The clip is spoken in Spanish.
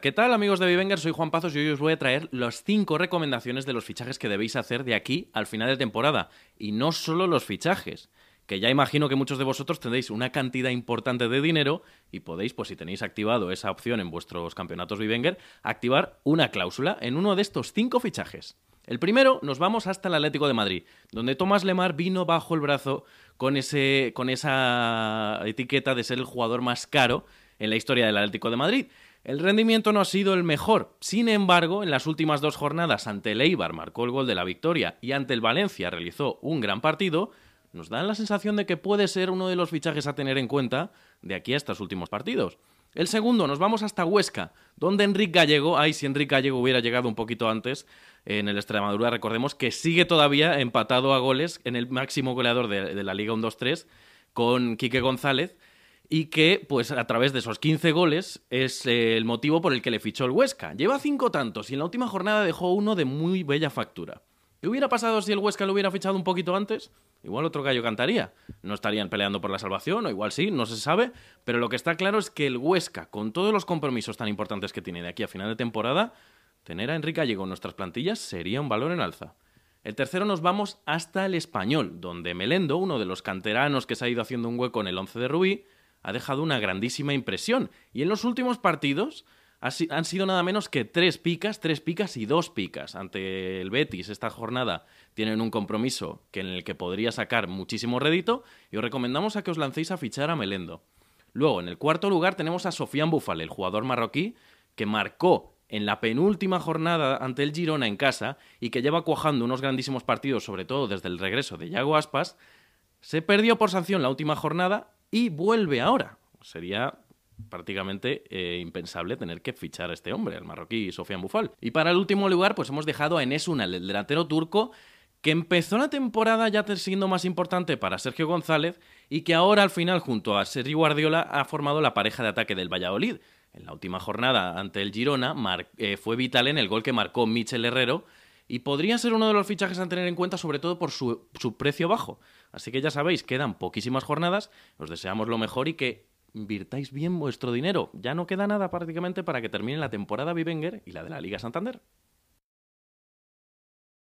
¿Qué tal amigos de Vivenger? Soy Juan Pazos y hoy os voy a traer las 5 recomendaciones de los fichajes que debéis hacer de aquí al final de temporada. Y no solo los fichajes, que ya imagino que muchos de vosotros tendréis una cantidad importante de dinero y podéis, pues si tenéis activado esa opción en vuestros campeonatos Vivenger, activar una cláusula en uno de estos 5 fichajes. El primero, nos vamos hasta el Atlético de Madrid, donde Tomás Lemar vino bajo el brazo con, ese, con esa etiqueta de ser el jugador más caro en la historia del Atlético de Madrid. El rendimiento no ha sido el mejor. Sin embargo, en las últimas dos jornadas ante el Eibar marcó el gol de la victoria y ante el Valencia realizó un gran partido, nos dan la sensación de que puede ser uno de los fichajes a tener en cuenta de aquí a estos últimos partidos. El segundo, nos vamos hasta Huesca, donde Enrique Gallego, ay, si Enrique Gallego hubiera llegado un poquito antes en el Extremadura, recordemos que sigue todavía empatado a goles en el máximo goleador de, la Liga 1-2-3 con Quique González y que, pues a través de esos 15 goles, es eh, el motivo por el que le fichó el Huesca. Lleva cinco tantos y en la última jornada dejó uno de muy bella factura. ¿Qué hubiera pasado si el Huesca lo hubiera fichado un poquito antes? Igual otro gallo cantaría. No estarían peleando por la salvación, o igual sí, no se sabe. Pero lo que está claro es que el Huesca, con todos los compromisos tan importantes que tiene de aquí a final de temporada, tener a Enrique Gallego en nuestras plantillas sería un valor en alza. El tercero nos vamos hasta el español, donde Melendo, uno de los canteranos que se ha ido haciendo un hueco en el 11 de Rubí, ha dejado una grandísima impresión. Y en los últimos partidos han sido nada menos que tres picas, tres picas y dos picas. Ante el Betis esta jornada tienen un compromiso que en el que podría sacar muchísimo rédito y os recomendamos a que os lancéis a fichar a Melendo. Luego, en el cuarto lugar tenemos a Sofian Bufal, el jugador marroquí, que marcó en la penúltima jornada ante el Girona en casa y que lleva cuajando unos grandísimos partidos, sobre todo desde el regreso de Yago Aspas, se perdió por sanción la última jornada y vuelve ahora. Sería prácticamente eh, impensable tener que fichar a este hombre, el marroquí Sofian Bufal. Y para el último lugar, pues hemos dejado a Enes Unal, el delantero turco, que empezó la temporada ya siendo más importante para Sergio González y que ahora al final junto a Sergio Guardiola ha formado la pareja de ataque del Valladolid. En la última jornada ante el Girona eh, fue vital en el gol que marcó Michel Herrero y podría ser uno de los fichajes a tener en cuenta sobre todo por su precio bajo. Así que ya sabéis, quedan poquísimas jornadas, os deseamos lo mejor y que invirtáis bien vuestro dinero. Ya no queda nada prácticamente para que termine la temporada Vivenger y la de la Liga Santander.